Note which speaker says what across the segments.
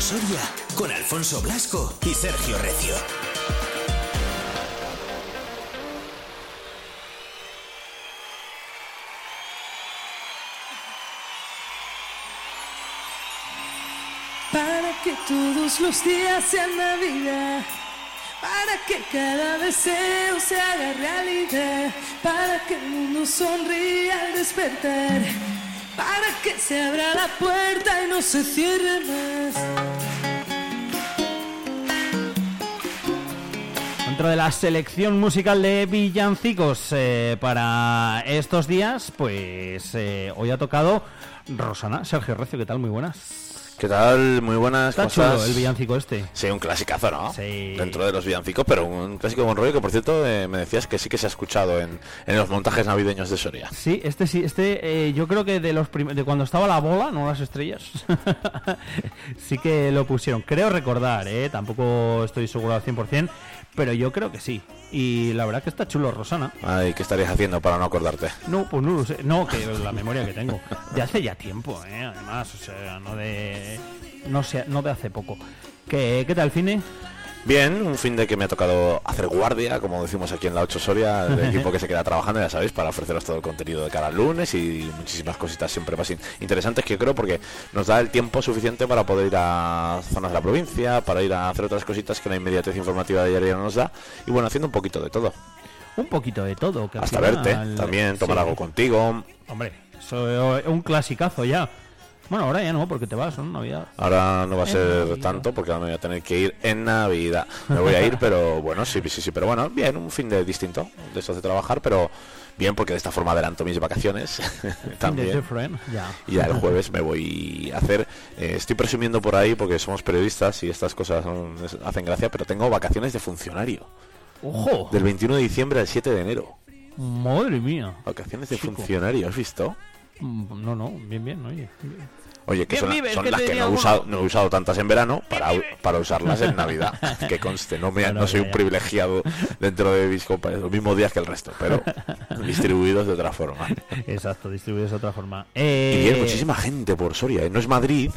Speaker 1: Soria con Alfonso Blasco y Sergio Recio.
Speaker 2: Para que todos los días sean Navidad. Para que cada deseo se haga realidad. Para que el mundo sonría al despertar. Para que se abra la puerta y no se cierre más.
Speaker 3: Dentro de la selección musical de villancicos eh, para estos días, pues eh, hoy ha tocado Rosana. Sergio Recio, ¿qué tal? Muy buenas.
Speaker 4: ¿Qué tal? Muy buenas
Speaker 3: Está
Speaker 4: cosas.
Speaker 3: chulo el villancico este.
Speaker 4: Sí, un clasicazo, ¿no?
Speaker 3: Sí.
Speaker 4: Dentro de los villancicos, pero un clásico con rollo que, por cierto, eh, me decías que sí que se ha escuchado en, en los montajes navideños de Soria.
Speaker 3: Sí, este sí, este yo creo que de los de cuando estaba la bola, no las estrellas, sí que lo pusieron. Creo recordar, eh, tampoco estoy seguro al 100%, pero yo creo que sí. Y la verdad que está chulo, Rosana.
Speaker 4: Ay, ¿qué estarías haciendo para no acordarte?
Speaker 3: No, pues no lo sé. No, que la memoria que tengo. De hace ya tiempo, ¿eh? Además, o sea, no de. No sé, no de hace poco. ¿Qué, qué tal, Fine?
Speaker 4: Bien, un fin de que me ha tocado hacer guardia, como decimos aquí en la 8 Soria, el equipo que se queda trabajando, ya sabéis, para ofreceros todo el contenido de cara al lunes y muchísimas cositas siempre más in- interesantes que creo porque nos da el tiempo suficiente para poder ir a zonas de la provincia, para ir a hacer otras cositas que la inmediatez informativa de ayer no nos da y bueno, haciendo un poquito de todo.
Speaker 3: Un poquito de todo. Que
Speaker 4: Hasta
Speaker 3: final-
Speaker 4: verte, también tomar
Speaker 3: Sí.
Speaker 4: algo contigo.
Speaker 3: Hombre, es un clasicazo ya. Bueno, ahora ya no, porque te vas, ¿no? Navidad.
Speaker 4: Ahora no va a ser
Speaker 3: Navidad.
Speaker 4: tanto porque ahora me voy a tener que ir en Navidad. Me voy a ir, pero bueno, sí, sí, sí, pero bueno, bien, un fin de distinto de estos de trabajar, pero bien porque de esta forma adelanto mis vacaciones también.
Speaker 3: Ya.
Speaker 4: Y ya el jueves me voy a hacer, eh, estoy presumiendo por ahí porque somos periodistas y estas cosas son- hacen gracia, pero tengo vacaciones de funcionario.
Speaker 3: ¡Ojo!
Speaker 4: Del 21 de diciembre al 7 de enero.
Speaker 3: Madre mía.
Speaker 4: Vacaciones de
Speaker 3: Chico.
Speaker 4: funcionario, ¿has visto?
Speaker 3: Mm, No, no, bien, bien, oye.
Speaker 4: Oye, que son,
Speaker 3: vives,
Speaker 4: son
Speaker 3: que
Speaker 4: las que no he, usado, no he usado tantas en verano para, para usarlas en Navidad. Que conste, no, me,
Speaker 3: Claro,
Speaker 4: no soy un privilegiado dentro de mis compañeros, los mismos días que el resto, pero distribuidos de otra forma.
Speaker 3: Exacto, distribuidos de otra forma.
Speaker 4: Y
Speaker 3: Eh,
Speaker 4: bien, muchísima gente por Soria, ¿eh? no es Madrid,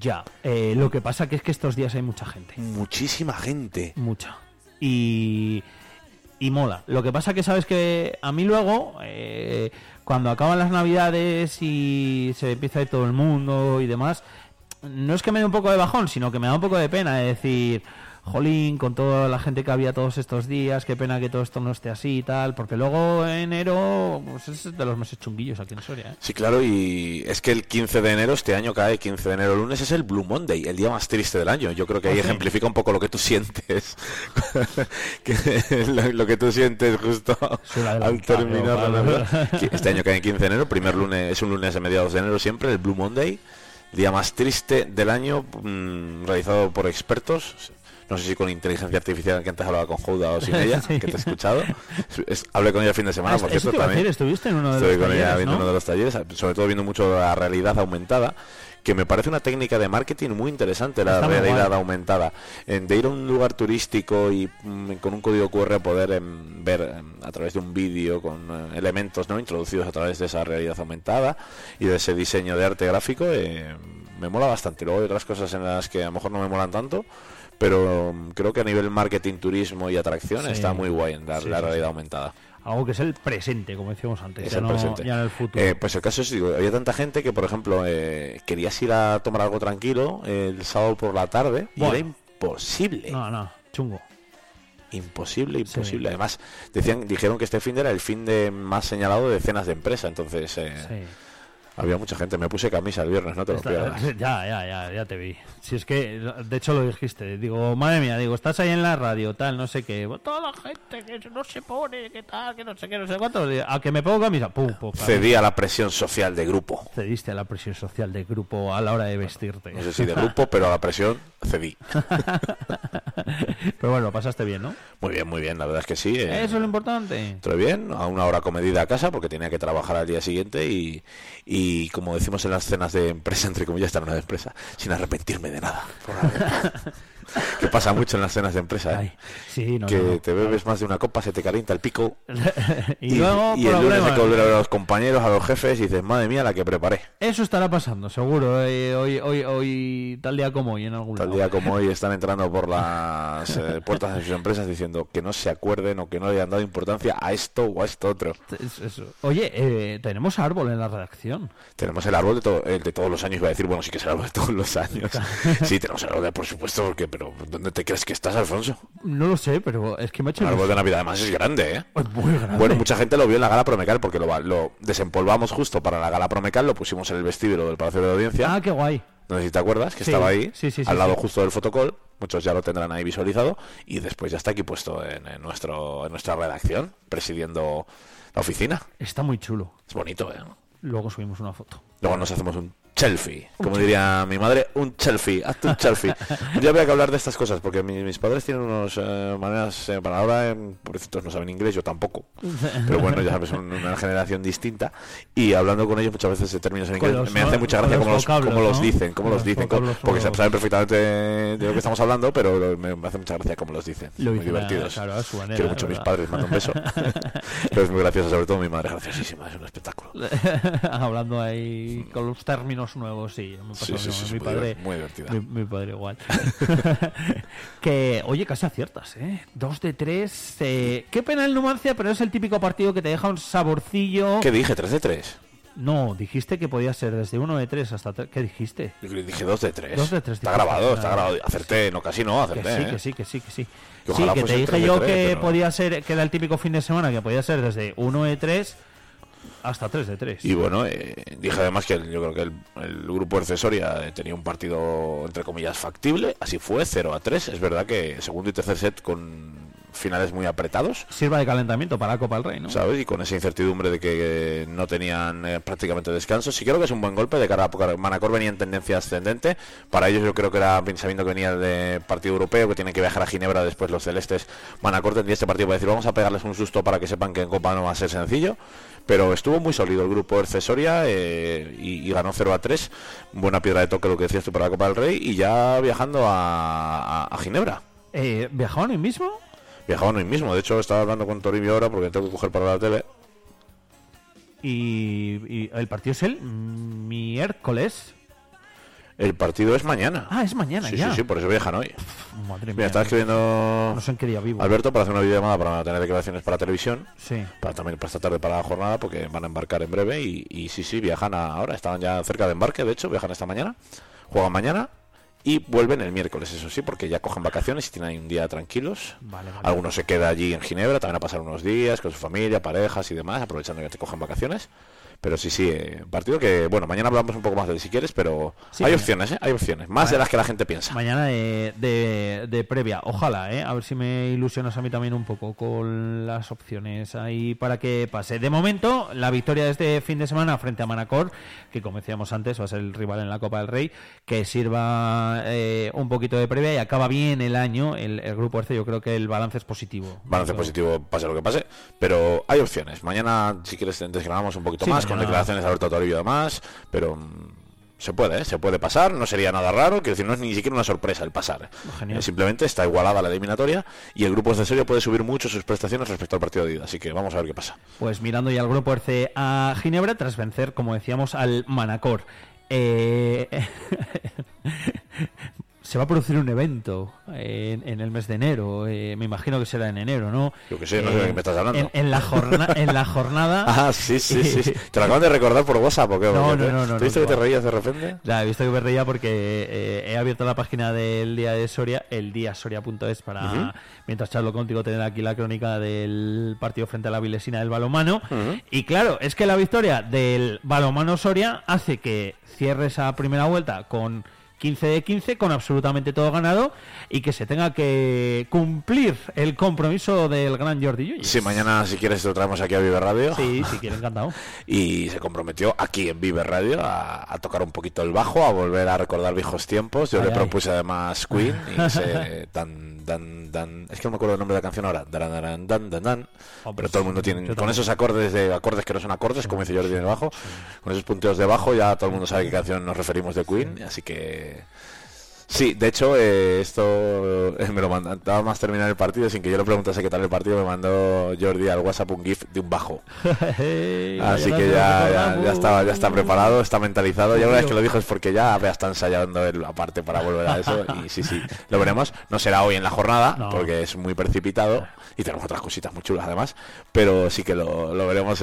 Speaker 3: Ya, eh, lo que pasa que es que estos días hay mucha gente.
Speaker 4: muchísima gente.
Speaker 3: Mucha. Y, y mola. Lo que pasa que sabes que a mí luego, eh, cuando acaban las navidades y se empieza a ir todo el mundo y demás, no es que me dé un poco de bajón, sino que me da un poco de pena de decir, jolín, con toda la gente que había todos estos días, qué pena que todo esto no esté así y tal, porque luego enero pues es de los meses chunguillos aquí en Soria. ¿eh?
Speaker 4: Sí, claro, y es que el 15 de enero, este año cae 15 de enero, lunes, es el Blue Monday, el día más triste del año. Yo creo que ahí
Speaker 3: ¿Ah,
Speaker 4: ejemplifica un poco lo que tú sientes. que, lo, lo que tú sientes justo al terminar Este año cae en 15 de enero, primer lunes, es un lunes de mediados de enero siempre, el Blue Monday, día más triste del año, mm, realizado por expertos. No sé si con inteligencia artificial, que antes hablaba con Jouda o sin ella,
Speaker 3: Sí.
Speaker 4: que te he escuchado. Es- es- hablé con ella el fin de semana,
Speaker 3: Ah,
Speaker 4: por cierto, también.
Speaker 3: decir, estuviste en uno de
Speaker 4: Estoy
Speaker 3: los
Speaker 4: con ella
Speaker 3: talleres,
Speaker 4: viendo
Speaker 3: ¿no?
Speaker 4: uno de los talleres, sobre todo viendo mucho la realidad aumentada, que me parece una técnica de marketing muy interesante, la
Speaker 3: Está
Speaker 4: realidad aumentada. En de ir a un lugar turístico y mm, con un código QR poder em, ver em, a través de un vídeo con eh, elementos no introducidos a través de esa realidad aumentada y de ese diseño de arte gráfico, eh, me mola bastante. Luego hay otras cosas en las que a lo mejor no me molan tanto. Pero mm, creo que a nivel marketing, turismo y atracción
Speaker 3: Sí.
Speaker 4: está muy guay en la,
Speaker 3: Sí,
Speaker 4: la realidad aumentada.
Speaker 3: Algo que es el presente, como decíamos antes,
Speaker 4: Es
Speaker 3: ya,
Speaker 4: el
Speaker 3: no,
Speaker 4: presente.
Speaker 3: ya en el futuro.
Speaker 4: Eh, pues el caso es, digo, había tanta gente que, por ejemplo, eh, querías ir a tomar algo tranquilo el sábado por la tarde y era imposible.
Speaker 3: no, no, chungo.
Speaker 4: Imposible, imposible.
Speaker 3: Sí.
Speaker 4: Además, decían, dijeron que este fin de era el fin de más señalado de cenas de empresa, entonces eh,
Speaker 3: Sí.
Speaker 4: Había mucha gente. Me puse camisa el viernes, no te lo
Speaker 3: Está-
Speaker 4: pierdas.
Speaker 3: ya, ya, ya, ya te vi. Si es que, de hecho lo dijiste, digo, madre mía, digo, estás ahí en la radio, tal, no sé qué, toda la gente que no se pone, que tal, que no sé qué, no sé cuánto, a que me pongo camisa, pum, pum.
Speaker 4: Cedí a la presión social de grupo.
Speaker 3: Cediste a la presión social del grupo a la hora de vestirte.
Speaker 4: No sé si de grupo, pero a la presión cedí.
Speaker 3: Pero bueno, pasaste bien, ¿no?
Speaker 4: Muy bien, muy bien, la verdad es que sí. eh,
Speaker 3: Eso es lo importante.
Speaker 4: Entré bien, a una hora comedida a casa porque tenía que trabajar al día siguiente y, y como decimos en las cenas de empresa, entre comillas, esta no era de empresa, sin arrepentirme de nada. que pasa mucho en las cenas de empresa, ¿eh?
Speaker 3: Ay, sí, no,
Speaker 4: que
Speaker 3: no, no.
Speaker 4: te bebes más de una copa, se te calienta el pico
Speaker 3: y, luego
Speaker 4: y el lunes hay que volver a ver a los compañeros, a los jefes y dices, madre mía, la que preparé.
Speaker 3: Eso estará pasando, seguro. eh, hoy, hoy, hoy, tal día como hoy en algún
Speaker 4: Tal
Speaker 3: lado.
Speaker 4: día como hoy están entrando por las eh, puertas de sus empresas diciendo que no se acuerden o que no le hayan dado importancia a esto o a esto otro.
Speaker 3: Eso. Oye, eh, tenemos árbol en la redacción.
Speaker 4: Tenemos el árbol de, to- el de todos los años, iba a decir, bueno, sí que es el árbol de todos los años. Sí, tenemos el árbol de, por supuesto, porque, pero ¿dónde te crees que estás, Alfonso?
Speaker 3: No lo sé, pero es que me ha hecho
Speaker 4: El árbol de. Navidad además es grande, ¿eh?
Speaker 3: Es muy grande.
Speaker 4: Bueno, mucha gente lo vio en la gala Promecal porque lo, va- lo desempolvamos justo para la gala Promecal, lo pusimos en el vestíbulo del Palacio de Audiencia.
Speaker 3: Ah, qué guay.
Speaker 4: No sé si te acuerdas, que
Speaker 3: Sí,
Speaker 4: estaba ahí,
Speaker 3: sí, sí, sí,
Speaker 4: al lado justo del fotocall. Muchos ya lo tendrán ahí visualizado. Y después ya está aquí puesto en, en nuestro, en nuestra redacción, presidiendo la oficina.
Speaker 3: Está muy chulo.
Speaker 4: Es bonito, ¿eh?
Speaker 3: Luego subimos una foto.
Speaker 4: Luego nos hacemos un selfie. Como diría mi madre, un selfie. Hazte un selfie. Día habría que hablar de estas cosas, porque mi- mis padres tienen unas maneras, eh, para ahora, eh, pobrecitos no saben inglés, yo tampoco. Pero bueno, ya sabes, son una generación distinta. Y hablando con ellos muchas veces de términos en inglés,
Speaker 3: los-
Speaker 4: me hace mucha gracia
Speaker 3: los
Speaker 4: cómo los, cómo los
Speaker 3: ¿no?
Speaker 4: dicen, cómo los
Speaker 3: los
Speaker 4: dicen, porque
Speaker 3: los-
Speaker 4: saben perfectamente de lo que estamos hablando, pero me, me hace mucha gracia cómo los dicen.
Speaker 3: Lo
Speaker 4: muy divertidos.
Speaker 3: claro, manera,
Speaker 4: Quiero mucho a mis padres, mando un beso. pero es muy gracioso, sobre todo mi madre, graciosísima, es un espectáculo.
Speaker 3: Hablando ahí con los términos nuevos, sí. Me pasó
Speaker 4: Sí, sí, sí,
Speaker 3: mi padre,
Speaker 4: muy divertida.
Speaker 3: Mi, mi padre igual. que, oye, casi aciertas, ¿eh? Dos de tres. eh, Qué pena el Numancia, pero es el típico partido que te deja un saborcillo.
Speaker 4: ¿Qué dije? ¿3 de 3?
Speaker 3: No, dijiste que podía ser desde uno de tres hasta tres. ¿Qué dijiste?
Speaker 4: Yo dije 2 de 3.
Speaker 3: Dos de tres,
Speaker 4: Está
Speaker 3: dijiste.
Speaker 4: grabado, está grabado. Acerté, no, casi no,
Speaker 3: Que
Speaker 4: acerté.
Speaker 3: sí,
Speaker 4: ¿eh?
Speaker 3: que sí, que sí, que sí.
Speaker 4: Que
Speaker 3: sí, que te dije
Speaker 4: tres
Speaker 3: yo
Speaker 4: tres,
Speaker 3: que
Speaker 4: pero-
Speaker 3: podía ser, que era el típico fin de semana, que podía ser desde 1 de 3 hasta 3 de 3.
Speaker 4: Y bueno, eh, dije además que el- yo creo que el, el grupo Ercesoria eh, tenía un partido, entre comillas, factible. Así fue, 0 a 3. Es verdad que segundo y tercer set con finales muy apretados.
Speaker 3: Sirva de calentamiento para la Copa del Rey, ¿no?
Speaker 4: ¿Sabes? Y con esa incertidumbre de que no tenían eh, prácticamente descanso. Sí creo que es un buen golpe de cara a Manacor venía en tendencia ascendente. Para ellos yo creo que era bien sabiendo que venía de partido europeo, que tienen que viajar a Ginebra después los celestes. Manacor tendría este partido para decir vamos a pegarles un susto para que sepan que en Copa no va a ser sencillo. Pero estuvo muy sólido el grupo Ercesoria eh, y, y ganó 0 a 3. Buena piedra de toque lo que decías tú para la Copa del Rey. Y ya viajando a, a- a Ginebra.
Speaker 3: Eh, ¿Viajaban hoy mismo?
Speaker 4: Viajaban hoy mismo. De hecho, estaba hablando con Toribio ahora porque tengo que coger para la tele.
Speaker 3: Y, y el partido es el miércoles.
Speaker 4: El partido es mañana.
Speaker 3: Ah, es mañana
Speaker 4: sí,
Speaker 3: ya.
Speaker 4: sí, sí, por eso viajan hoy.
Speaker 3: Madre mía.
Speaker 4: Mira, estaba escribiendo
Speaker 3: No sé en qué día vivo.
Speaker 4: Alberto para hacer una videollamada para tener declaraciones para televisión,
Speaker 3: Sí.
Speaker 4: para también para esta tarde para la jornada, porque van a embarcar en breve y, y sí, sí, viajan a- ahora, estaban ya cerca de embarque, de hecho, viajan esta mañana, juegan mañana y vuelven el miércoles, eso sí, porque ya cogen vacaciones y tienen ahí un día tranquilos.
Speaker 3: Vale, vale.
Speaker 4: Algunos se queda allí en Ginebra, también a pasar unos días con su familia, parejas y demás, aprovechando que te cogen vacaciones. Pero sí, sí, eh, partido que, bueno, mañana hablamos un poco más de él si quieres, pero
Speaker 3: Sí,
Speaker 4: hay
Speaker 3: mañana.
Speaker 4: opciones, ¿eh? Hay opciones, más de las que la gente piensa.
Speaker 3: Mañana de, de, de previa. Ojalá, ¿eh? A ver si me ilusionas a mí también un poco con las opciones ahí para que pase. De momento, la victoria de este fin de semana frente a Manacor, que como decíamos antes, va a ser el rival en la Copa del Rey, que sirva eh, un poquito de previa y acaba bien el año. El, el grupo Erce, yo creo que el balance es positivo.
Speaker 4: Balance positivo, pase lo que pase, pero hay opciones. Mañana, si quieres, desgranamos un poquito
Speaker 3: Sí,
Speaker 4: más con declaraciones de Alberto Toribio además, pero mm, se puede, ¿eh? se puede pasar, no sería nada raro, quiero decir, no es ni siquiera una sorpresa el pasar.
Speaker 3: Genial.
Speaker 4: Eh, simplemente está igualada la eliminatoria y el grupo de serio puede subir mucho sus prestaciones respecto al partido de ida, así que vamos a ver qué pasa.
Speaker 3: Pues mirando ya al grupo RC a Ginebra tras vencer, como decíamos, al Manacor. Eh, se va a producir un evento en, en el mes de enero. eh, me imagino que será en enero, ¿no?
Speaker 4: Yo qué sé, no sé de qué me estás hablando.
Speaker 3: En, en la, jorna- en la jornada.
Speaker 4: Ah, sí, sí, sí. ¿Te lo acaban de recordar por WhatsApp o qué?
Speaker 3: No, no, no, no,
Speaker 4: ¿Te viste
Speaker 3: no,
Speaker 4: que te reías de repente?
Speaker 3: Ya, he visto que me reía porque eh, he abierto la página del día de Soria, el día soria.es, para,
Speaker 4: Ujú.
Speaker 3: mientras charlo contigo, tener aquí la crónica del partido frente a la Vilesina del balomano. Y claro, es que la victoria del balomano Soria hace que cierre esa primera vuelta con 15 de 15, con absolutamente todo ganado, y que se tenga que cumplir el compromiso del gran Jordi Llull.
Speaker 4: Sí, mañana si quieres te lo traemos aquí a Vive Radio.
Speaker 3: Sí, si quiere, encantado.
Speaker 4: y se comprometió aquí en Vive Radio a, a tocar un poquito el bajo, a volver a recordar viejos tiempos. Yo
Speaker 3: Ay,
Speaker 4: le
Speaker 3: ay.
Speaker 4: propuse además Queen y ese tan, tan, tan, es que no me acuerdo el nombre de la canción ahora, dan, dan, dan, dan, dan.
Speaker 3: Oh,
Speaker 4: pero todo el mundo tiene, con esos acordes de acordes que no son acordes, como dice Jordi en el bajo, con esos punteos de bajo ya todo el mundo sabe qué canción nos referimos de Queen, así que Sí, de hecho, eh, esto eh, me lo mandaba más terminar el partido, sin que yo le preguntase qué tal el partido, me mandó Jordi al WhatsApp un GIF de un bajo. Así que ya, ya, estaba, ya está preparado, está mentalizado. Ya una vez que lo dijo es porque ya está ensayando la parte para volver a eso. Y sí, sí, lo veremos. No será hoy en la jornada, porque es muy precipitado y tenemos otras cositas muy chulas además. Pero sí que lo, veremos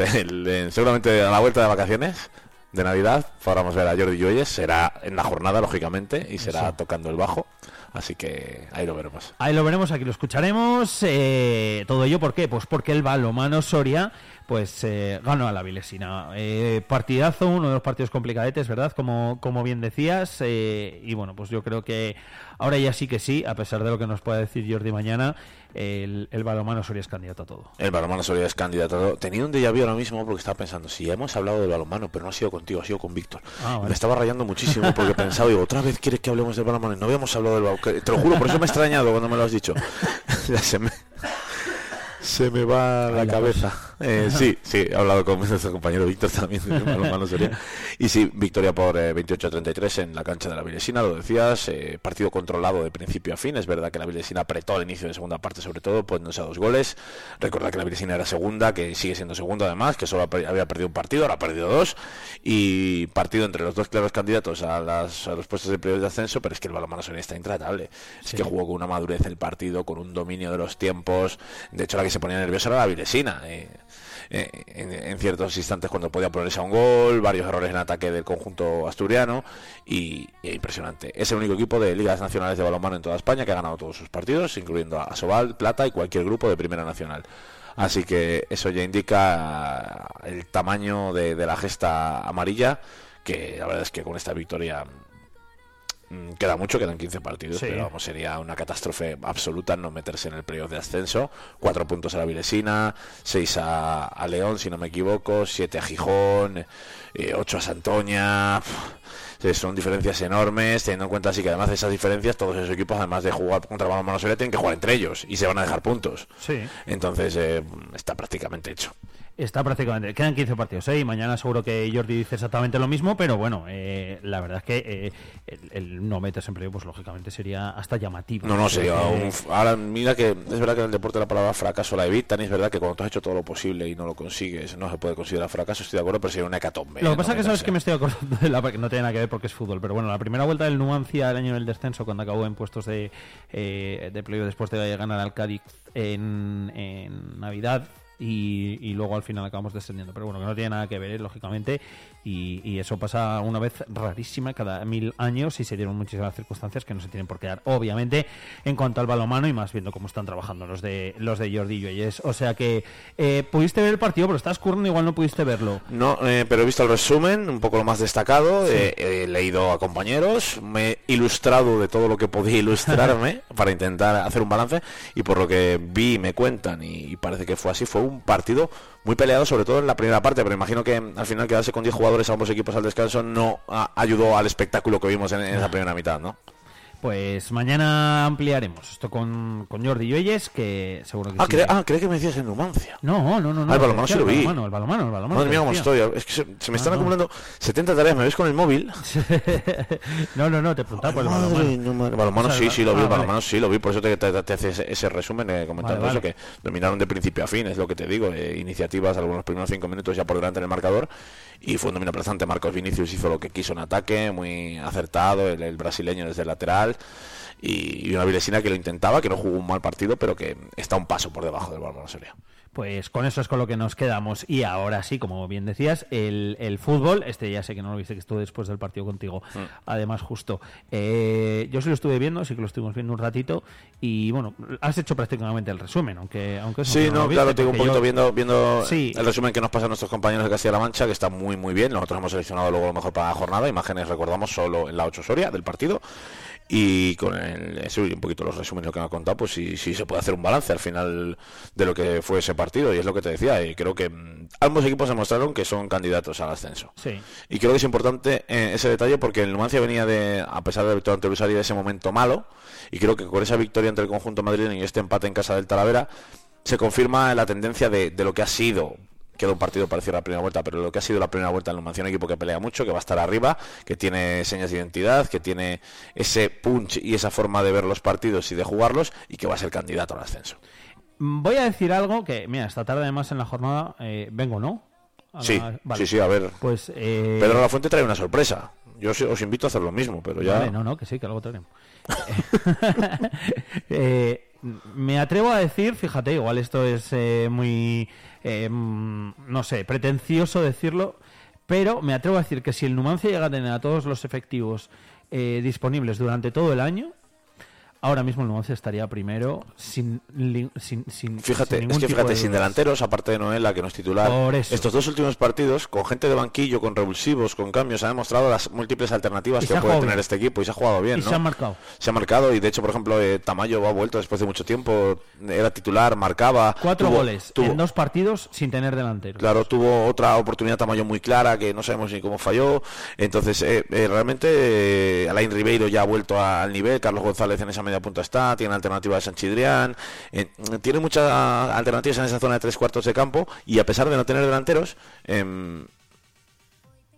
Speaker 4: seguramente a la vuelta de vacaciones de Navidad podremos ver a Jordi Lluelles, será en la jornada, lógicamente, y será tocando el bajo. Así que ahí lo veremos.
Speaker 3: Ahí lo veremos, aquí lo escucharemos. Eh, todo ello, ¿por qué? Pues porque el balomano Soria pues eh, ganó a la Vilesina. Eh, partidazo, uno de los partidos complicadetes, ¿verdad? Como, como bien decías. Eh, y bueno, pues yo creo que ahora ya sí que sí, a pesar de lo que nos pueda decir Jordi mañana, el, el balomano Soria es candidato a todo.
Speaker 4: El balomano Soria es candidato a todo. Tenía un déjà vu ahora mismo porque estaba pensando, si hemos hablado del balomano, pero no ha sido contigo, ha sido con Víctor. Ah, me estaba rayando muchísimo porque pensaba, digo, otra vez quieres que hablemos del balomano. No habíamos hablado del balomano. Te lo juro, por eso me he extrañado cuando me lo has dicho. ya se me... Se me va la, cabeza. Eh, sí, sí, he hablado con nuestro compañero Víctor también Y sí, victoria por 28-33 eh, en la cancha de la Vilesina, lo decías, eh, partido controlado de principio a fin. Es verdad que la Vilesina apretó al inicio de segunda parte, sobre todo, poniéndose a dos goles. Recordad que la Vilesina era segunda, que sigue siendo segunda además, que solo había perdido un partido, ahora ha perdido dos. Y partido entre los dos claros candidatos a, los puestos de periodo de ascenso, pero es que el balonmano está intratable. Es que jugó con una madurez el partido, con un dominio de los tiempos. De hecho, la que se ponía nerviosa era la Vilesina. Eh, eh, en, ciertos instantes cuando podía ponerse a un gol, varios errores en ataque del conjunto asturiano y, impresionante. Es el único equipo de ligas nacionales de balonmano en toda España que ha ganado todos sus partidos, incluyendo a Sobal, Plata y cualquier grupo de Primera Nacional. Así que eso ya indica el tamaño de la gesta amarilla, que la verdad es que con esta victoria queda mucho, quedan 15 partidos, pero vamos, sería una catástrofe absoluta no meterse en el periodo de ascenso. Cuatro puntos a la Vilesina, seis a, León, si no me equivoco, siete a Gijón, eh, ocho a Santoña. son diferencias enormes, teniendo en cuenta así que además de esas diferencias, todos esos equipos, además de jugar contra Balonmano Soria, tienen que jugar entre ellos y se van a dejar puntos.
Speaker 3: Sí.
Speaker 4: Entonces, eh, está prácticamente hecho.
Speaker 3: Está prácticamente, quedan 15 partidos, ¿eh? y mañana seguro que Jordi dice exactamente lo mismo, pero bueno, eh, la verdad es que eh, el, no meterse en playoff, pues lógicamente sería hasta llamativo.
Speaker 4: No, no, sería un... Ahora, mira que es verdad que en el deporte la palabra fracaso la evitan, y es verdad que cuando tú has hecho todo lo posible y no lo consigues, no se puede considerar fracaso, estoy de acuerdo, pero sería una hecatombe.
Speaker 3: Lo que pasa es que sabes que me estoy acordando de la... que no tiene nada que ver porque es fútbol, pero bueno, la primera vuelta del Nuancia el año del descenso, cuando acabó en puestos de, de playoff después de ganar al Cádiz en, en Navidad, y, luego al final acabamos descendiendo. Pero bueno, que no tiene nada que ver, ¿eh? lógicamente, y, eso pasa una vez rarísima cada mil años y se dieron muchísimas circunstancias que no se tienen por qué dar, obviamente, en cuanto al balomano y más viendo cómo están trabajando los de los de Jordi Lluelles. O sea que eh, pudiste ver el partido, pero estás currando, igual no pudiste verlo.
Speaker 4: No, eh, pero he visto el resumen, un poco lo más destacado, he leído a compañeros, me he ilustrado de todo lo que podía ilustrarme para intentar hacer un balance y por lo que vi, me cuentan y parece que fue así, fue un un partido muy peleado, sobre todo en la primera parte, pero imagino que al final quedarse con 10 jugadores a ambos equipos al descanso no ayudó al espectáculo que vimos en, en esa primera mitad, ¿no?
Speaker 3: Pues mañana ampliaremos esto con, con Jordi Lluelles, que seguro que
Speaker 4: ah, sí. ah, cree que me decías en Numancia.
Speaker 3: No, no, no. no
Speaker 4: ah, el balonmano sí lo vi.
Speaker 3: El balonmano, el balonmano, el balonmano
Speaker 4: Madre mía, cómo estoy. Es que se, me están ah, acumulando 70 tareas. ¿Me ves con el móvil?
Speaker 3: no, no, no, te preguntaba por el balonmano.
Speaker 4: No, el balonmano sí, sí lo vi. el balonmano sí lo vi. Por eso te, te, te hace ese, resumen eh, comentando eso, que dominaron de principio a fin, es lo que te digo. Eh, iniciativas, algunos primeros cinco minutos ya por delante en el marcador. Y fue un dominio presente. Marcos Vinicius hizo lo que quiso en ataque, muy acertado. El, el brasileño desde el lateral y, una Vilesina que lo intentaba, que no jugó un mal partido, pero que está un paso por debajo del Balón Soria.
Speaker 3: Pues con eso es con lo que nos quedamos. Y ahora sí, como bien decías, el, el fútbol, este ya sé que no lo viste, que estuve después del partido contigo, mm. además justo. Eh, yo sí lo estuve viendo, sí que lo estuvimos viendo un ratito, y bueno, has hecho prácticamente el resumen, aunque, aunque
Speaker 4: Sí, no, claro, tengo un poquito viendo, viendo el resumen que nos pasan nuestros compañeros de Castilla-La Mancha, que está muy, muy bien. Nosotros hemos seleccionado luego lo mejor para la jornada, imágenes recordamos solo en la 8 Soria del partido y con el, eso y un poquito los resúmenes que me ha contado, pues sí, sí se puede hacer un balance al final de lo que fue ese partido. Y es lo que te decía y creo que mm, ambos equipos demostraron que son candidatos al ascenso. Y creo que es importante eh, ese detalle porque el Numancia venía de, a pesar de la victoria ante el de ese momento malo. Y creo que con esa victoria entre el conjunto madrileño y este empate en casa del Talavera se confirma la tendencia de, de lo que ha sido queda un partido parecido a la primera vuelta, pero lo que ha sido la primera vuelta en Numancia, un equipo que pelea mucho, que va a estar arriba, que tiene señas de identidad, que tiene ese punch y esa forma de ver los partidos y de jugarlos y que va a ser candidato al ascenso.
Speaker 3: Voy a decir algo que, mira, esta tarde además en la jornada eh, vengo, ¿no?
Speaker 4: Sí,
Speaker 3: vale.
Speaker 4: sí, sí, a ver.
Speaker 3: Pues eh,
Speaker 4: Pedro La Fuente trae una sorpresa. Yo os, os invito a hacer lo mismo, pero ya...
Speaker 3: Vale, no, no, que sí, que algo tenemos. Eh, me atrevo a decir, fíjate, igual esto es eh, muy, eh, no sé, pretencioso decirlo, pero me atrevo a decir que si el Numancia llega a tener a todos los efectivos eh, disponibles durante todo el año, ahora mismo el Numancia estaría primero sin, sin, sin
Speaker 4: Fíjate,
Speaker 3: sin
Speaker 4: es
Speaker 3: ningún
Speaker 4: que fíjate,
Speaker 3: de
Speaker 4: sin delanteros, aparte de Noela, que no es titular,
Speaker 3: Por eso.
Speaker 4: estos dos últimos partidos, con gente de banquillo, con revulsivos, con cambios, ha demostrado las múltiples alternativas
Speaker 3: Y
Speaker 4: que
Speaker 3: ha
Speaker 4: puede tener
Speaker 3: bien.
Speaker 4: este equipo y se ha jugado bien,
Speaker 3: Y
Speaker 4: ¿no?
Speaker 3: se han marcado.
Speaker 4: Se ha marcado y de hecho, por ejemplo, eh, Tamayo ha vuelto después de mucho tiempo, era titular, marcaba.
Speaker 3: Cuatro
Speaker 4: tuvo-
Speaker 3: goles
Speaker 4: tuvo-
Speaker 3: en dos partidos sin tener delantero.
Speaker 4: Claro, tuvo otra oportunidad Tamayo muy clara que no sabemos ni cómo falló. Entonces, eh, eh, realmente eh, Alain Ribeiro ya ha vuelto al nivel. Carlos González en esa media punta está. Tiene alternativa de Sanchidrián. eh, tiene muchas alternativas en esa zona de tres cuartos de campo. Y a pesar de no tener delanteros, em,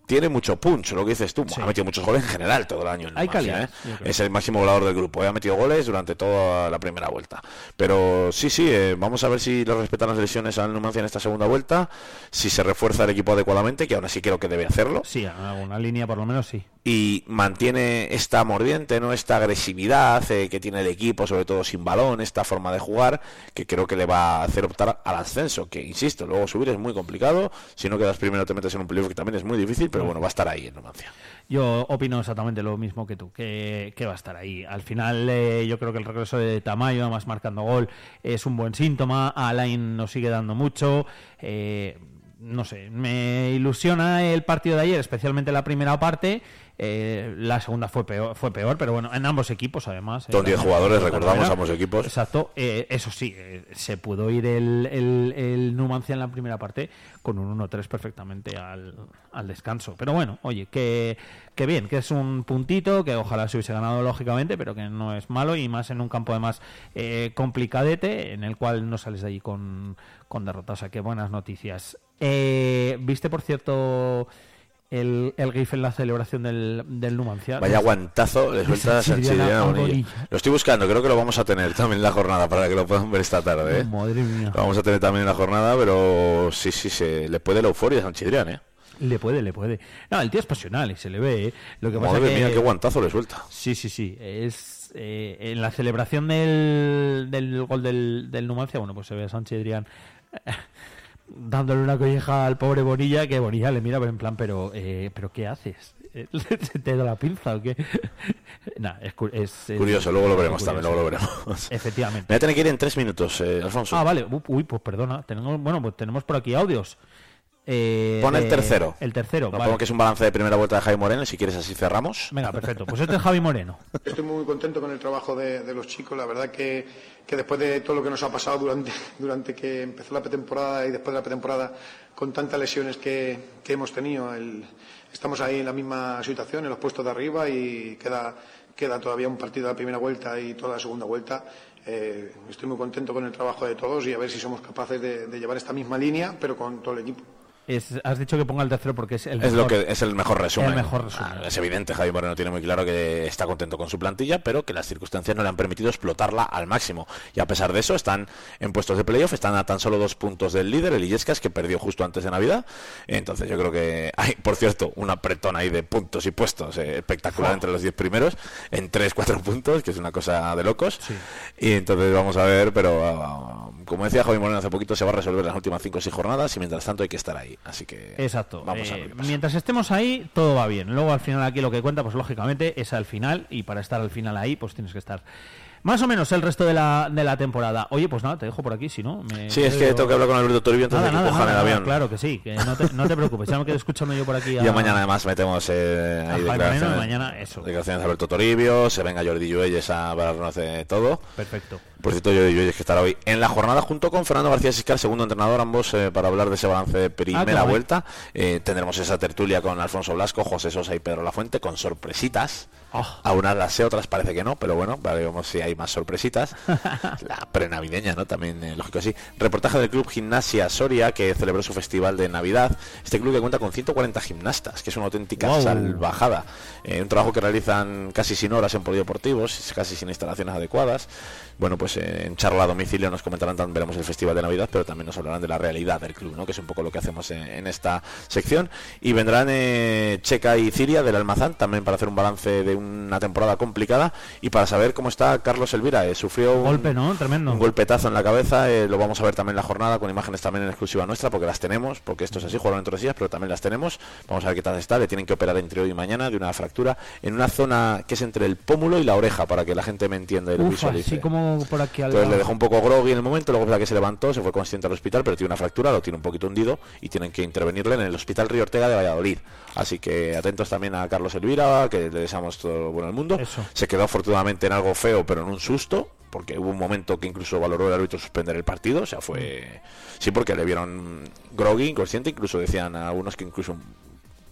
Speaker 4: tiene mucho punch, lo que dices tú.
Speaker 3: Sí.
Speaker 4: Ha metido muchos goles en general todo el año. en
Speaker 3: Hay calidad,
Speaker 4: ¿eh? Es el máximo goleador del grupo. ¿eh? Ha metido goles durante toda la primera vuelta. Pero sí, sí, eh, vamos a ver si le respetan las lesiones al Numancia en esta segunda vuelta. Si se refuerza el equipo adecuadamente, que aún así creo que debe hacerlo.
Speaker 3: Sí, alguna línea por lo menos sí.
Speaker 4: Y mantiene esta mordiente, no esta agresividad eh, que tiene el equipo, sobre todo sin balón, esta forma de jugar, que creo que le va a hacer optar al ascenso. Que insisto, luego subir es muy complicado. Si no quedas primero, te metes en un playoff que también es muy difícil, pero bueno, va a estar ahí en Numancia.
Speaker 3: Yo opino exactamente lo mismo que tú, que, que va a estar ahí. Al final, eh, yo creo que el regreso de Tamayo, además marcando gol, es un buen síntoma. Alain nos sigue dando mucho. eh, no sé, me ilusiona el partido de ayer, especialmente la primera parte. Eh, la segunda fue peor, fue peor, pero bueno, en ambos equipos además.
Speaker 4: Son
Speaker 3: eh,
Speaker 4: 10
Speaker 3: la-
Speaker 4: jugadores, recordamos,
Speaker 3: primera.
Speaker 4: ambos equipos.
Speaker 3: Exacto, eh, eso sí, eh, se pudo ir el, el, el Numancia en la primera parte con un 1-3 perfectamente al, al descanso. Pero bueno, oye, que, que bien, que es un puntito, que ojalá se hubiese ganado lógicamente, pero que no es malo y más en un campo además eh, complicadete en el cual no sales de allí con, con derrota. O sea, que buenas noticias. Eh, ¿Viste, por cierto, el, el GIF en la celebración del, del Numancia?
Speaker 4: Vaya guantazo, le suelta a
Speaker 3: Sanchidriana
Speaker 4: Sanchidriana
Speaker 3: a
Speaker 4: Bonilla.
Speaker 3: Bonilla.
Speaker 4: Lo estoy buscando, creo que lo vamos a tener también en la jornada para que lo puedan ver esta tarde. ¿eh?
Speaker 3: Madre mía.
Speaker 4: Lo vamos a tener también en la jornada, pero sí, sí, se le puede la euforia a Sanchidrián, ¿eh?
Speaker 3: Le puede, le puede. No, el tío es pasional y se le ve. ¿eh? Lo que pasa
Speaker 4: Madre
Speaker 3: que
Speaker 4: mía, qué guantazo le suelta.
Speaker 3: Sí, sí, sí. Es eh, en la celebración del, del gol del, del Numancia, bueno, pues se ve a Sánchez Adrián dándole una colleja al pobre Bonilla, que Bonilla le mira en plan, pero, eh, pero ¿qué haces? ¿Se te da la pinza o qué? Nah, es, es- es-
Speaker 4: Curioso, luego lo veremos
Speaker 3: curioso.
Speaker 4: también, luego lo veremos.
Speaker 3: Efectivamente.
Speaker 4: Me voy a tener que ir en tres minutos, eh, Alfonso.
Speaker 3: Ah, vale. Uy, pues perdona. Tenemos, bueno, pues tenemos por aquí audios. Eh,
Speaker 4: Pon el tercero.
Speaker 3: El tercero, vale.
Speaker 4: pongo que es un balance de primera vuelta de Jaime Moreno, y si quieres así cerramos.
Speaker 3: Venga, perfecto. Pues este es Javi Moreno.
Speaker 5: Estoy muy contento con el trabajo de, de los chicos. La verdad que, que después de todo lo que nos ha pasado durante, durante que empezó la pretemporada y después de la pretemporada, con tantas lesiones que, que hemos tenido, el- estamos ahí en la misma situación, en los puestos de arriba y queda, queda todavía un partido de la primera vuelta y toda la segunda vuelta. Eh, estoy muy contento con el trabajo de todos y a ver si somos capaces de, de llevar esta misma línea, pero con todo el equipo.
Speaker 3: Es- has dicho que ponga el tercero porque es el
Speaker 4: Es lo
Speaker 3: mejor.
Speaker 4: que es el mejor resumen.
Speaker 3: El mejor resumen.
Speaker 4: Ah, es evidente, Javi Moreno tiene muy claro que está contento con su plantilla, pero que las circunstancias no le han permitido explotarla al máximo. Y a pesar de eso, están en puestos de playoff, están a tan solo dos puntos del líder, el Illescas, que perdió justo antes de Navidad. Entonces yo creo que hay, por cierto, un apretón ahí de puntos y puestos eh, espectacular entre los diez primeros, en tres, cuatro puntos, que es una cosa de locos. Y entonces vamos a ver, pero como decía Javi Moreno hace poquito, se va a resolver las últimas cinco o seis jornadas y mientras tanto hay que estar ahí. Así que
Speaker 3: Exacto.
Speaker 4: vamos a
Speaker 3: Eh,
Speaker 4: ver qué pasa.
Speaker 3: mientras estemos ahí, todo va bien. Luego al final aquí lo que cuenta, pues lógicamente, es al final. Y para estar al final ahí, pues tienes que estar más o menos el resto de la, de la temporada. Oye, pues nada, te dejo por aquí, si no. me
Speaker 4: Sí, es que tengo que hablar con Alberto Toribio antes
Speaker 3: Nada,
Speaker 4: de que
Speaker 3: nada, nada,
Speaker 4: el avión.
Speaker 3: Claro que sí, que no te, no te preocupes. Ya me quedo escuchando yo por aquí. a-
Speaker 4: Ya mañana además metemos eh, ahí declaraciones,
Speaker 3: mañana eso.
Speaker 4: declaraciones de Alberto Toribio, se venga Jordi Lluelles a hablarnos de todo.
Speaker 3: Perfecto.
Speaker 4: Por cierto, Jordi Lluelles que estará hoy en la jornada junto con Fernando García Siscar, segundo entrenador, ambos eh, para hablar de ese balance de
Speaker 3: Ah,
Speaker 4: primera vuelta. Eh, tendremos esa tertulia con Alfonso Blasco, José Sosa y Pedro Lafuente con sorpresitas.
Speaker 3: Oh.
Speaker 4: A unas las sé, otras parece que no, pero bueno, veremos si hay más sorpresitas. la prenavideña, ¿no? También, eh, lógico así. Reportaje del Club Gimnasia Soria, que celebró su festival de Navidad. Este club que cuenta con 140 gimnastas, que es una auténtica
Speaker 3: Wow.
Speaker 4: salvajada. Un trabajo que realizan casi sin horas en polideportivos, casi sin instalaciones adecuadas. Bueno, pues eh, en charla a domicilio nos comentarán, también veremos el festival de Navidad, pero también nos hablarán de la realidad del club, ¿no? Que es un poco lo que hacemos en, en esta sección. Y vendrán eh, Checa y Ciria del Almazán también para hacer un balance de una temporada complicada y para saber cómo está Carlos Elvira. Eh, sufrió un,
Speaker 3: Golpe, ¿no? Tremendo.
Speaker 4: un golpetazo en la cabeza, eh, lo vamos a ver también en la jornada con imágenes también en exclusiva nuestra, porque las tenemos, porque esto es así, jugaron dentro de días, pero también las tenemos. Vamos a ver qué tal está, le tienen que operar entre hoy y mañana de una fractura en una zona que es entre el pómulo y la oreja, para que la gente me entienda y lo
Speaker 3: Uf,
Speaker 4: visualice.
Speaker 3: así como por aquí al
Speaker 4: Entonces le dejó un poco groggy en el momento, luego verdad que se levantó, se fue consciente al hospital, pero tiene una fractura, lo tiene un poquito hundido y tienen que intervenirle en el Hospital Río Ortega de Valladolid. Así que atentos también a Carlos Elvira, que le deseamos todo lo bueno al mundo.
Speaker 3: Eso.
Speaker 4: Se quedó afortunadamente en algo feo, pero en un susto, porque hubo un momento que incluso valoró el árbitro suspender el partido, o sea, fue... Sí, porque le vieron groggy, inconsciente, incluso decían a algunos que incluso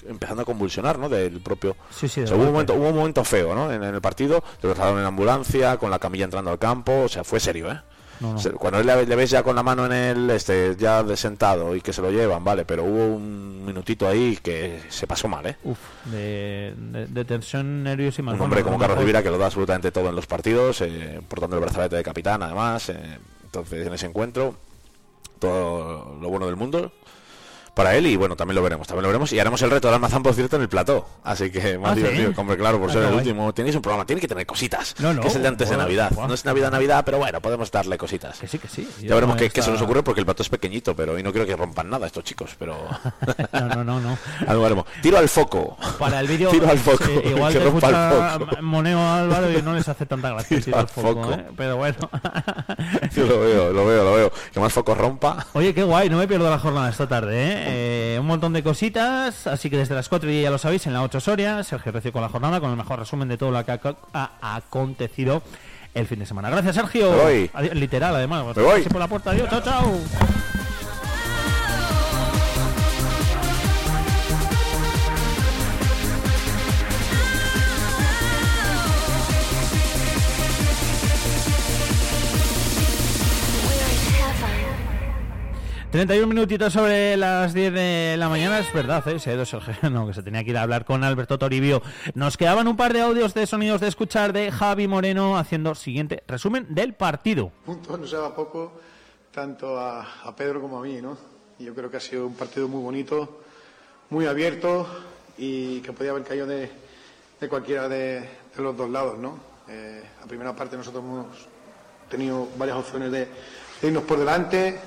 Speaker 4: empezando a convulsionar, ¿no? Del propio...
Speaker 3: Sí, sí,
Speaker 4: O sea, hubo, un momento, hubo un momento feo, ¿no? En, en el partido, lo trasladaron en ambulancia, con la camilla entrando al campo, o sea, fue serio, ¿eh?
Speaker 3: No, no.
Speaker 4: Cuando le, le ves ya con la mano en el este ya de sentado y que se lo llevan, vale, pero hubo un minutito ahí que se pasó mal, ¿eh?
Speaker 3: Uf, de, de- de tensión nerviosa y más.
Speaker 4: Un hombre como
Speaker 3: lo
Speaker 4: Carlos Rivera que lo da absolutamente todo en los partidos, eh, portando el brazalete de capitán además, eh, entonces en ese encuentro todo lo bueno del mundo para él y bueno, también lo veremos, también lo veremos y haremos el reto del almazán por cierto en el plató, así que más
Speaker 3: ¿Ah, sí?
Speaker 4: divertido, hombre, claro, por
Speaker 3: Ah,
Speaker 4: ser el
Speaker 3: guay.
Speaker 4: último, tenéis un programa, tiene que tener cositas,
Speaker 3: No, no,
Speaker 4: que es el de antes de Navidad, no es Navidad, Navidad, pero bueno, podemos darle cositas.
Speaker 3: Que sí, que sí.
Speaker 4: Ya veremos qué, se nos ocurre porque el plato es pequeñito, pero y no quiero que rompan nada estos chicos, pero
Speaker 3: No, no, no, no.
Speaker 4: algo haremos. Tiro al foco.
Speaker 3: Para el vídeo,
Speaker 4: Tiro al foco.
Speaker 3: sí, igual
Speaker 4: que
Speaker 3: te. Moneo Álvaro y no les hace tanta gracia
Speaker 4: Tiro
Speaker 3: tiro al
Speaker 4: al
Speaker 3: foco,
Speaker 4: foco.
Speaker 3: ¿eh? Pero bueno.
Speaker 4: Yo lo veo, lo veo, lo veo. Que más foco rompa.
Speaker 3: Oye, qué guay, no me pierdo la jornada esta tarde, ¿eh? Eh, un montón de cositas, así que desde las 4 y ya lo sabéis, en la 8 Soria, Sergio Recio con la jornada, con el mejor resumen de todo lo que ha, ha acontecido el fin de semana. Gracias, Sergio.
Speaker 4: Me voy.
Speaker 3: Literal, además.
Speaker 4: Me voy.
Speaker 3: Por la puerta. Adiós, chao, chao. 31 minutitos sobre las 10 de la mañana, es verdad, ¿eh? se ha no, que se tenía que ir a hablar con Alberto Toribio. Nos quedaban un par de audios de sonidos de escuchar de Javi Moreno haciendo siguiente resumen del partido.
Speaker 5: puntos nos daba poco tanto a, a Pedro como a mí, ¿no? Yo creo que ha sido un partido muy bonito, muy abierto y que podía haber caído de, de cualquiera de, de los dos lados, ¿no? Eh, la primera parte nosotros hemos tenido varias opciones de, de irnos por delante,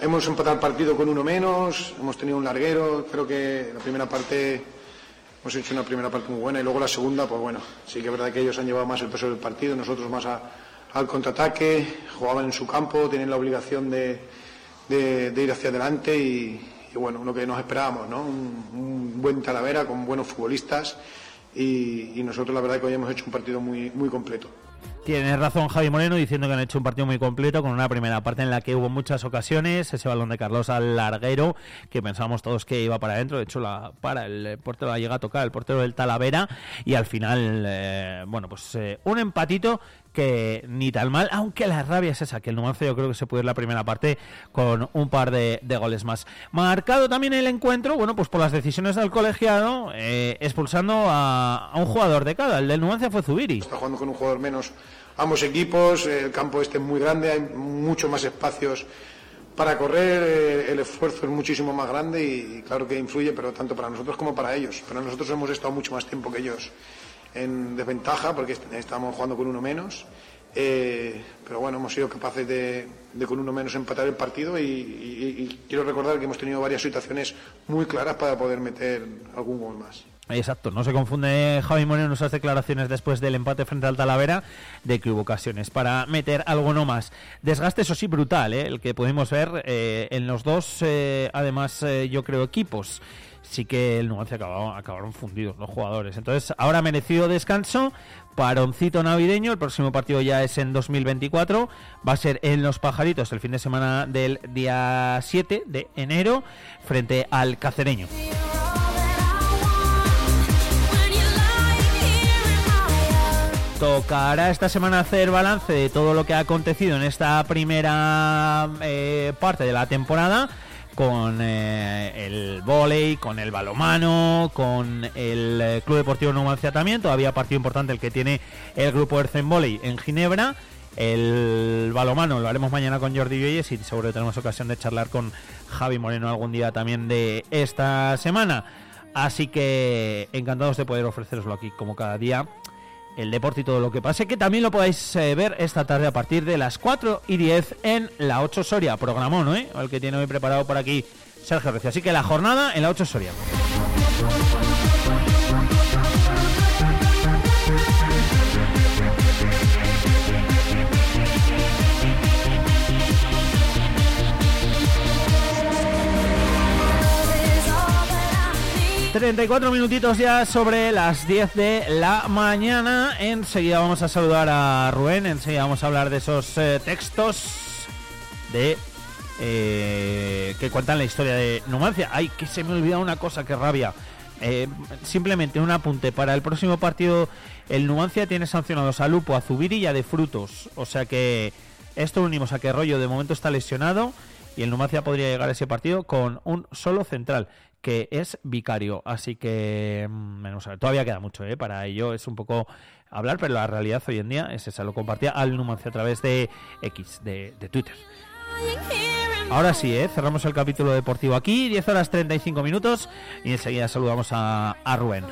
Speaker 5: hemos empatado el partido con uno menos, hemos tenido un larguero, creo que la primera parte hemos hecho una primera parte muy buena y luego la segunda, pues bueno, sí que es verdad que ellos han llevado más el peso del partido, nosotros más al contraataque, jugaban en su campo, tienen la obligación de, ir hacia adelante y, bueno, lo que nos esperábamos, ¿no? Un, un buen Talavera con buenos futbolistas y, y nosotros la verdad que hoy hemos hecho un partido muy, muy completo.
Speaker 3: Tiene razón Javi Moreno diciendo que han hecho un partido muy completo con una primera parte en la que hubo muchas ocasiones, ese balón de Carlos al larguero que pensábamos todos que iba para adentro, de hecho para el portero la llega a tocar el portero del Talavera y al final eh, bueno pues eh, un empatito que ni tan mal, aunque la rabia es esa, que el Numancia yo creo que se puede ir la primera parte con un par de, de goles más. Marcado también el encuentro, bueno, pues por las decisiones del colegiado, eh, expulsando a, a un jugador de cada, el del Numancia fue Zubiri.
Speaker 5: Está jugando con un jugador menos ambos equipos, eh, el campo este es muy grande, hay mucho más espacios para correr, eh, el esfuerzo es muchísimo más grande y, claro que influye, pero tanto para nosotros como para ellos. Pero nosotros hemos estado mucho más tiempo que ellos en desventaja porque est- estamos jugando con uno menos. eh, pero bueno, hemos sido capaces de, con uno menos empatar el partido y quiero recordar que hemos tenido varias situaciones muy claras para poder meter algún gol más.
Speaker 3: Exacto, no se confunde Javi Moreno en esas declaraciones después del empate frente al Talavera de que hubo ocasiones para meter alguno más. Desgaste, eso sí, brutal, ¿eh? el que pudimos ver eh, en los dos, eh, además, eh, yo creo, equipos. Sí que el Numancia acabó- acabaron fundidos los jugadores. Entonces, ahora merecido descanso, paroncito navideño. El próximo partido ya es en 2024. Va a ser en Los Pajaritos el fin de semana del día 7 de enero frente al Cacereño. Tocará esta semana hacer balance de todo lo que ha acontecido en esta primera eh, parte de la temporada con eh, el vóley, con el balomano, con el eh, Club Deportivo Numancia también, todavía partido importante el que tiene el grupo Erzen Volley en Ginebra. El balomano lo haremos mañana con Jordi Vieyes y seguro que tenemos ocasión de charlar con Javi Moreno algún día también de esta semana. Así que encantados de poder ofreceroslo aquí como cada día el deporte y todo lo que pase, que también lo podéis eh, ver esta tarde a partir de las 4 y 10 en la 8 Soria. Programón, ¿eh? El que tiene hoy preparado por aquí Sergio Recio. Así que la jornada en la 8 Soria. 34 minutitos ya sobre las 10 de la mañana. Enseguida vamos a saludar a Rubén. Enseguida vamos a hablar de esos eh, textos de eh, que cuentan la historia de Numancia. Ay, que se me olvidó una cosa, que rabia. Eh, simplemente un apunte para el próximo partido. El Numancia tiene sancionados a Lupo, a Zubiri y a De Frutos. O sea que esto unimos a que Rollo de momento está lesionado y el Numancia podría llegar a ese partido con un solo central que es vicario. Así que mm, todavía queda mucho ¿eh? para ello. Es un poco hablar, pero la realidad hoy en día es esa. Lo compartía al Numancia a través de X, de, de Twitter. Ahora sí, ¿eh? cerramos el capítulo deportivo aquí, 10 horas 35 minutos y enseguida saludamos a, a Rubén.